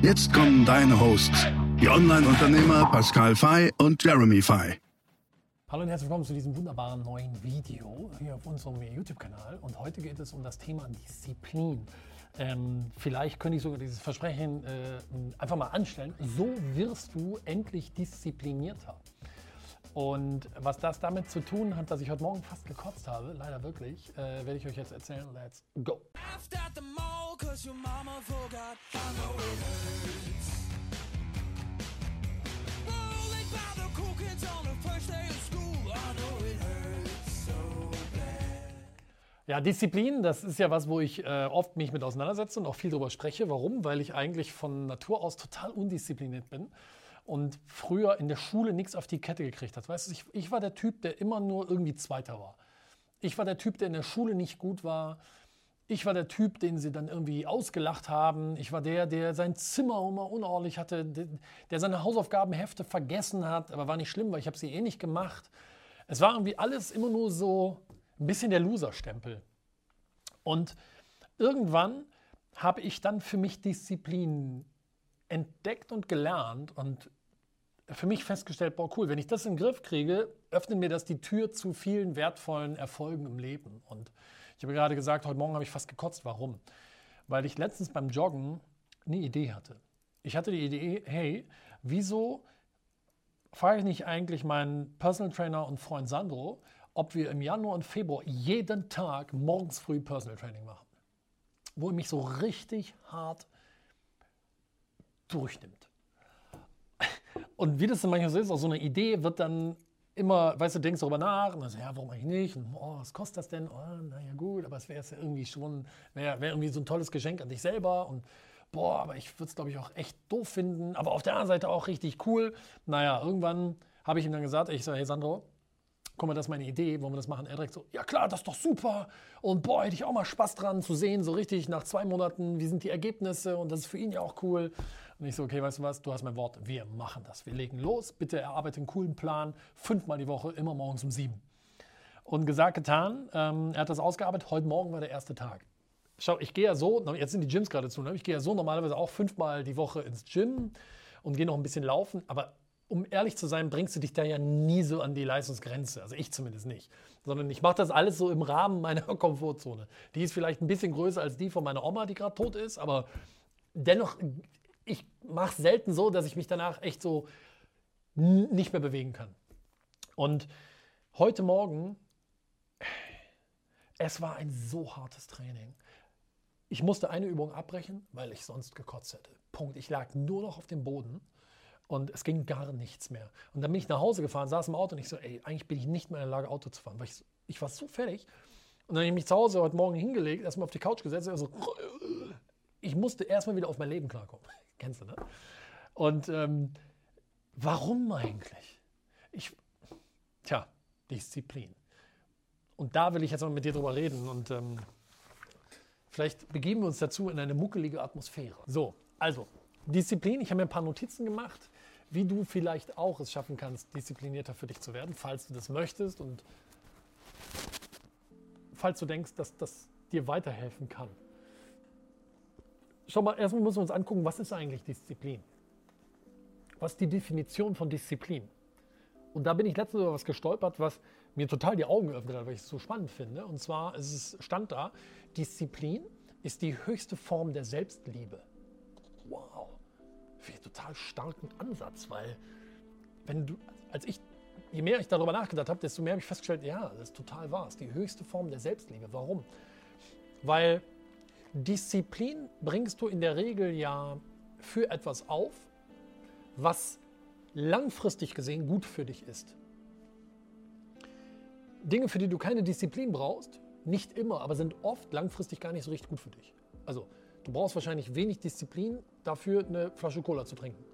Jetzt kommen deine Hosts, die Online-Unternehmer Pascal Fay und Jeremy Fay. Hallo und herzlich willkommen zu diesem wunderbaren neuen Video hier auf unserem YouTube-Kanal. Und heute geht es um das Thema Disziplin. Ähm, vielleicht könnte ich sogar dieses Versprechen äh, einfach mal anstellen. So wirst du endlich disziplinierter. Und was das damit zu tun hat, dass ich heute Morgen fast gekotzt habe, leider wirklich, äh, werde ich euch jetzt erzählen. Let's go. Ja, Disziplin, das ist ja was, wo ich äh, oft mich mit auseinandersetze und auch viel darüber spreche. Warum? Weil ich eigentlich von Natur aus total undiszipliniert bin und früher in der Schule nichts auf die Kette gekriegt hat. Weißt du, ich, ich war der Typ, der immer nur irgendwie Zweiter war. Ich war der Typ, der in der Schule nicht gut war. Ich war der Typ, den sie dann irgendwie ausgelacht haben. Ich war der, der sein Zimmer immer unordentlich hatte, der seine Hausaufgabenhefte vergessen hat, aber war nicht schlimm, weil ich habe sie eh nicht gemacht. Es war irgendwie alles immer nur so ein bisschen der Loser-Stempel. Und irgendwann habe ich dann für mich Disziplin entdeckt und gelernt und für mich festgestellt, boah, cool, wenn ich das in den Griff kriege, öffnet mir das die Tür zu vielen wertvollen Erfolgen im Leben. Und ich habe gerade gesagt, heute Morgen habe ich fast gekotzt. Warum? Weil ich letztens beim Joggen eine Idee hatte. Ich hatte die Idee, hey, wieso frage ich nicht eigentlich meinen Personal Trainer und Freund Sandro, ob wir im Januar und Februar jeden Tag morgens früh Personal Training machen. Wo er mich so richtig hart durchnimmt. Und wie das dann manchmal so ist, auch so eine Idee wird dann immer, weißt du, denkst darüber nach und dann so, ja, warum eigentlich nicht? Und oh, was kostet das denn? Oh, naja, gut, aber es wäre ja irgendwie schon, wäre wär irgendwie so ein tolles Geschenk an dich selber und boah, aber ich würde es, glaube ich, auch echt doof finden, aber auf der anderen Seite auch richtig cool. Naja, irgendwann habe ich ihm dann gesagt, ich so, hey Sandro, guck mal, das ist meine Idee, wollen wir das machen? Er direkt so, ja klar, das ist doch super. Und boah, hätte ich auch mal Spaß dran zu sehen, so richtig nach zwei Monaten, wie sind die Ergebnisse und das ist für ihn ja auch cool. Und ich so, okay, weißt du was, du hast mein Wort, wir machen das. Wir legen los, bitte erarbeite einen coolen Plan, fünfmal die Woche, immer morgens um sieben. Und gesagt, getan, ähm, er hat das ausgearbeitet, heute Morgen war der erste Tag. Schau, ich gehe ja so, jetzt sind die Gyms gerade zu, ne? ich gehe ja so normalerweise auch fünfmal die Woche ins Gym und gehe noch ein bisschen laufen, aber um ehrlich zu sein, bringst du dich da ja nie so an die Leistungsgrenze. Also ich zumindest nicht. Sondern ich mache das alles so im Rahmen meiner Komfortzone. Die ist vielleicht ein bisschen größer als die von meiner Oma, die gerade tot ist, aber dennoch ich mache es selten so, dass ich mich danach echt so nicht mehr bewegen kann. Und heute Morgen, es war ein so hartes Training. Ich musste eine Übung abbrechen, weil ich sonst gekotzt hätte. Punkt. Ich lag nur noch auf dem Boden und es ging gar nichts mehr. Und dann bin ich nach Hause gefahren, saß im Auto und ich so, ey, eigentlich bin ich nicht mehr in der Lage, Auto zu fahren, weil ich, ich war so fertig. Und dann habe ich mich zu Hause heute Morgen hingelegt, erstmal auf die Couch gesetzt, also ich musste erstmal wieder auf mein Leben klarkommen. Kennst du, ne? Und ähm, warum eigentlich? Ich, tja, Disziplin. Und da will ich jetzt mal mit dir drüber reden und ähm, vielleicht begeben wir uns dazu in eine muckelige Atmosphäre. So, also, Disziplin. Ich habe mir ein paar Notizen gemacht, wie du vielleicht auch es schaffen kannst, disziplinierter für dich zu werden, falls du das möchtest und falls du denkst, dass das dir weiterhelfen kann. Schau mal, erstmal müssen wir uns angucken, was ist eigentlich Disziplin? Was ist die Definition von Disziplin? Und da bin ich letztens über was gestolpert, was mir total die Augen geöffnet hat, weil ich es so spannend finde. Und zwar ist stand da, Disziplin ist die höchste Form der Selbstliebe. Wow. Finde ich total starken Ansatz, weil wenn du, als ich, je mehr ich darüber nachgedacht habe, desto mehr habe ich festgestellt, ja, das ist total wahr. Es ist die höchste Form der Selbstliebe. Warum? Weil Disziplin bringst du in der Regel ja für etwas auf, was langfristig gesehen gut für dich ist. Dinge, für die du keine Disziplin brauchst, nicht immer, aber sind oft langfristig gar nicht so richtig gut für dich. Also Du brauchst wahrscheinlich wenig Disziplin dafür, eine Flasche Cola zu trinken.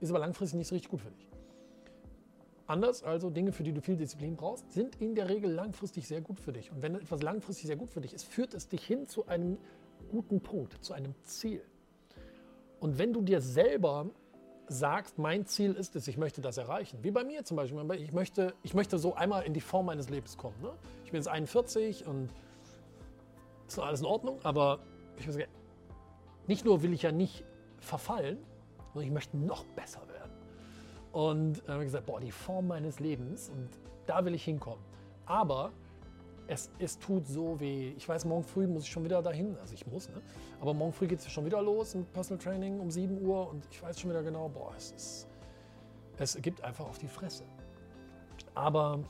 Ist aber langfristig nicht so richtig gut für dich. Anders also, Dinge, für die du viel Disziplin brauchst, sind in der Regel langfristig sehr gut für dich. Und wenn etwas langfristig sehr gut für dich ist, führt es dich hin zu einem guten Punkt, zu einem Ziel. Und wenn du dir selber sagst, mein Ziel ist es, ich möchte das erreichen, wie bei mir zum Beispiel, ich möchte, ich möchte so einmal in die Form meines Lebens kommen. Ne? Ich bin jetzt 41 und ist alles in Ordnung, aber ich weiß, nicht nur will ich ja nicht verfallen, sondern ich möchte noch besser werden. Und dann habe ich gesagt, boah, die Form meines Lebens und da will ich hinkommen. Aber es, es tut so weh. Ich weiß, morgen früh muss ich schon wieder dahin. Also ich muss, ne? Aber morgen früh geht es schon wieder los im Personal Training um 7 Uhr und ich weiß schon wieder genau, boah, es ist. Es gibt einfach auf die Fresse. Aber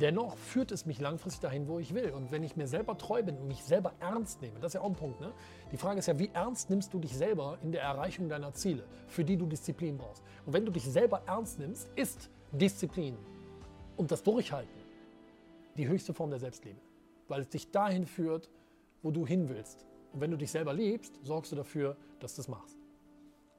dennoch führt es mich langfristig dahin, wo ich will. Und wenn ich mir selber treu bin und mich selber ernst nehme, das ist ja auch ein Punkt. Ne? Die Frage ist ja, wie ernst nimmst du dich selber in der Erreichung deiner Ziele, für die du Disziplin brauchst. Und wenn du dich selber ernst nimmst, ist Disziplin und das Durchhalten die höchste Form der Selbstliebe, weil es dich dahin führt, wo du hin willst. Und wenn du dich selber liebst, sorgst du dafür, dass du das machst.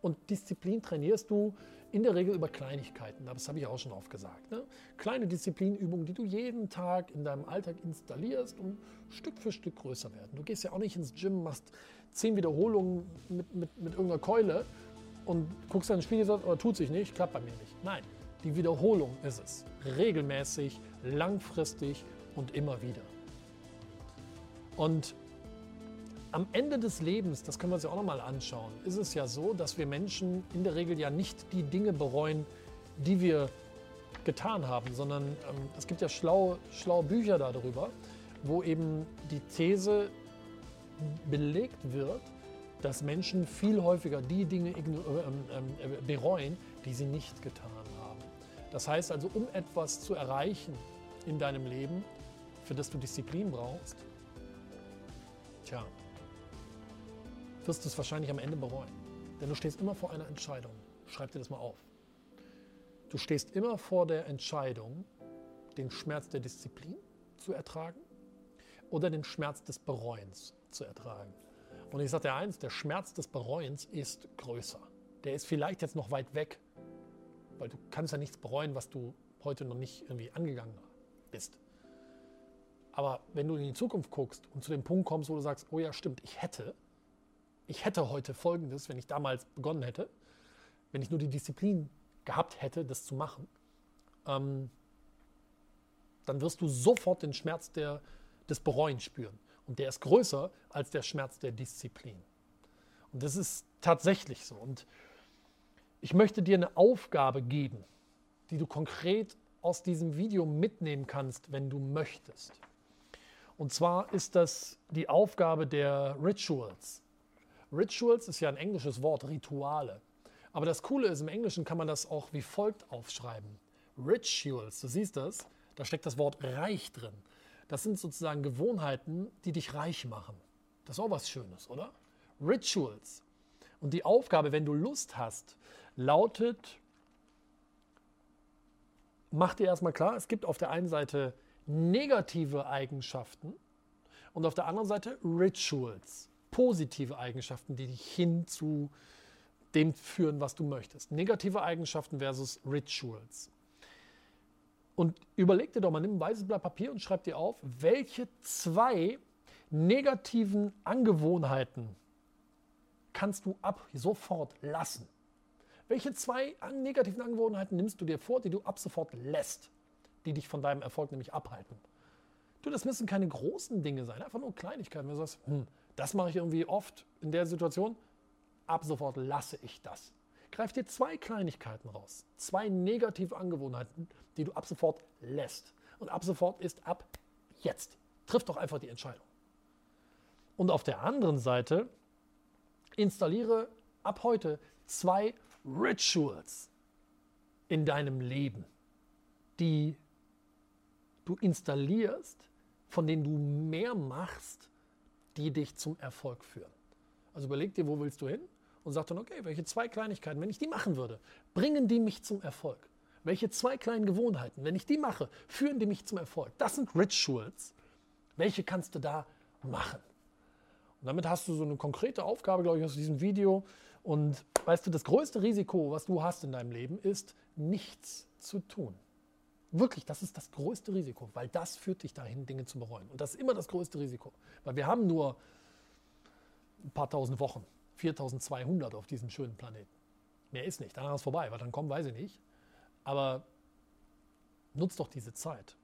Und Disziplin trainierst du in der Regel über Kleinigkeiten. Das habe ich auch schon oft gesagt. Ne? Kleine Disziplinübungen, die du jeden Tag in deinem Alltag installierst und Stück für Stück größer werden. Du gehst ja auch nicht ins Gym, machst zehn Wiederholungen mit, mit, mit irgendeiner Keule und guckst dann ins Spiegel und sagst, oh, tut sich nicht, klappt bei mir nicht. Nein, die Wiederholung ist es. Regelmäßig, langfristig und immer wieder. Und am Ende des Lebens, das können wir uns ja auch nochmal anschauen, ist es ja so, dass wir Menschen in der Regel ja nicht die Dinge bereuen, die wir getan haben, sondern ähm, es gibt ja schlaue, schlaue Bücher darüber, wo eben die These belegt wird, dass Menschen viel häufiger die Dinge ähm, ähm, bereuen, die sie nicht getan haben. Das heißt also, um etwas zu erreichen in deinem Leben, für das du Disziplin brauchst, tja, wirst du es wahrscheinlich am Ende bereuen. Denn du stehst immer vor einer Entscheidung. Schreib dir das mal auf. Du stehst immer vor der Entscheidung, den Schmerz der Disziplin zu ertragen oder den Schmerz des Bereuens zu ertragen. Und ich sage dir eins, der Schmerz des Bereuens ist größer. Der ist vielleicht jetzt noch weit weg, weil du kannst ja nichts bereuen, was du heute noch nicht irgendwie angegangen bist. Aber wenn du in die Zukunft guckst und zu dem Punkt kommst, wo du sagst, oh ja, stimmt, ich hätte, ich hätte heute Folgendes, wenn ich damals begonnen hätte, wenn ich nur die Disziplin gehabt hätte, das zu machen, ähm, dann wirst du sofort den Schmerz der, des Bereuens spüren. Und der ist größer als der Schmerz der Disziplin. Und das ist tatsächlich so. Und ich möchte dir eine Aufgabe geben, die du konkret aus diesem Video mitnehmen kannst, wenn du möchtest. Und zwar ist das die Aufgabe der Rituals. Rituals ist ja ein englisches Wort, Rituale. Aber das Coole ist, im Englischen kann man das auch wie folgt aufschreiben. Rituals, du siehst das, da steckt das Wort reich drin. Das sind sozusagen Gewohnheiten, die dich reich machen. Das ist auch was Schönes, oder? Rituals. Und die Aufgabe, wenn du Lust hast, lautet, mach dir erstmal klar, es gibt auf der einen Seite negative Eigenschaften und auf der anderen Seite Rituals positive Eigenschaften, die dich hin zu dem führen, was du möchtest. Negative Eigenschaften versus Rituals. Und überleg dir doch mal, nimm ein weißes Blatt Papier und schreib dir auf, welche zwei negativen Angewohnheiten kannst du ab sofort lassen. Welche zwei negativen Angewohnheiten nimmst du dir vor, die du ab sofort lässt, die dich von deinem Erfolg nämlich abhalten? Du, das müssen keine großen Dinge sein, einfach nur Kleinigkeiten. Wenn du sagst, hm, das mache ich irgendwie oft in der Situation. Ab sofort lasse ich das. Greif dir zwei Kleinigkeiten raus. Zwei negative Angewohnheiten, die du ab sofort lässt. Und ab sofort ist ab jetzt. Triff doch einfach die Entscheidung. Und auf der anderen Seite installiere ab heute zwei Rituals in deinem Leben, die du installierst, von denen du mehr machst, die dich zum Erfolg führen. Also überleg dir, wo willst du hin? Und sag dann, okay, welche zwei Kleinigkeiten, wenn ich die machen würde, bringen die mich zum Erfolg? Welche zwei kleinen Gewohnheiten, wenn ich die mache, führen die mich zum Erfolg? Das sind Rituals. Welche kannst du da machen? Und damit hast du so eine konkrete Aufgabe, glaube ich, aus diesem Video. Und weißt du, das größte Risiko, was du hast in deinem Leben, ist nichts zu tun. Wirklich, das ist das größte Risiko, weil das führt dich dahin, Dinge zu bereuen. Und das ist immer das größte Risiko, weil wir haben nur ein paar tausend Wochen, 4200 auf diesem schönen Planeten. Mehr ist nicht, danach ist vorbei, weil dann kommen, weiß ich nicht. Aber nutzt doch diese Zeit.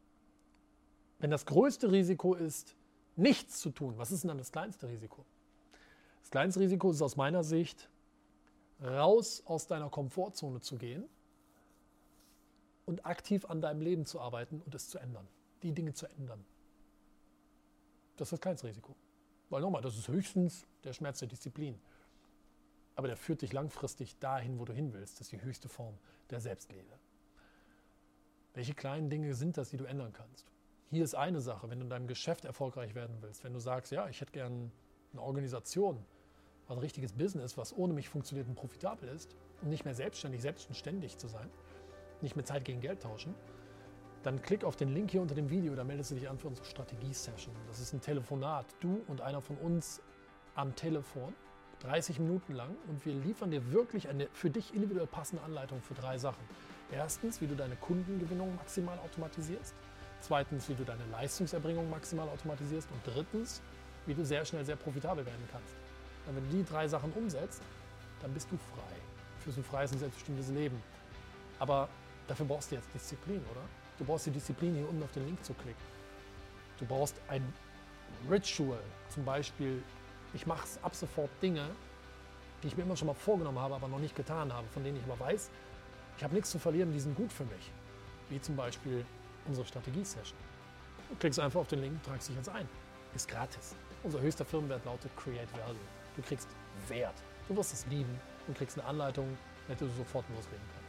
Wenn das größte Risiko ist, nichts zu tun, was ist denn dann das kleinste Risiko? Das kleinste Risiko ist aus meiner Sicht, raus aus deiner Komfortzone zu gehen und aktiv an deinem Leben zu arbeiten und es zu ändern, die Dinge zu ändern. Das ist kleinste Risiko. Weil nochmal, das ist höchstens der Schmerz der Disziplin. Aber der führt dich langfristig dahin, wo du hin willst. Das ist die höchste Form der Selbstliebe. Welche kleinen Dinge sind das, die du ändern kannst? Hier ist eine Sache, wenn du in deinem Geschäft erfolgreich werden willst, wenn du sagst, ja, ich hätte gern eine Organisation, ein richtiges Business, was ohne mich funktioniert und profitabel ist, um nicht mehr selbstständig, selbstständig zu sein, nicht mehr Zeit gegen Geld tauschen, dann klick auf den Link hier unter dem Video, da meldest du dich an für unsere Strategie-Session. Das ist ein Telefonat, du und einer von uns am Telefon, 30 Minuten lang und wir liefern dir wirklich eine für dich individuell passende Anleitung für drei Sachen. Erstens, wie du deine Kundengewinnung maximal automatisierst. Zweitens, wie du deine Leistungserbringung maximal automatisierst. Und drittens, wie du sehr schnell sehr profitabel werden kannst. Und wenn du die drei Sachen umsetzt, dann bist du frei. Führst ein freies und selbstbestimmtes Leben. Aber dafür brauchst du jetzt Disziplin, oder? Du brauchst die Disziplin, hier unten auf den Link zu klicken. Du brauchst ein Ritual, zum Beispiel, ich mache ab sofort Dinge, die ich mir immer schon mal vorgenommen habe, aber noch nicht getan habe, von denen ich aber weiß, ich habe nichts zu verlieren, die sind gut für mich. Wie zum Beispiel unsere Strategie-Session. Du klickst einfach auf den Link, tragst dich jetzt ein. Ist gratis. Unser höchster Firmenwert lautet Create Value. Du kriegst Wert. Du wirst es lieben und kriegst eine Anleitung, mit der du sofort loslegen kannst.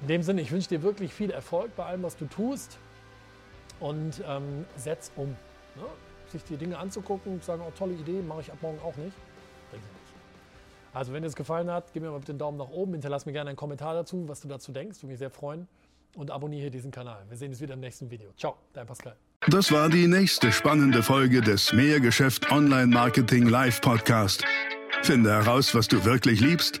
In dem Sinne, ich wünsche dir wirklich viel Erfolg bei allem, was du tust und ähm, setz um. Ne? Sich die Dinge anzugucken, sagen, oh, tolle Idee, mache ich ab morgen auch nicht. Also, wenn dir es gefallen hat, gib mir mal bitte einen Daumen nach oben, hinterlass mir gerne einen Kommentar dazu, was du dazu denkst, würde mich sehr freuen. Und abonniere diesen Kanal. Wir sehen uns wieder im nächsten Video. Ciao, dein Pascal. Das war die nächste spannende Folge des Mehrgeschäft Online Marketing Live Podcast. Finde heraus, was du wirklich liebst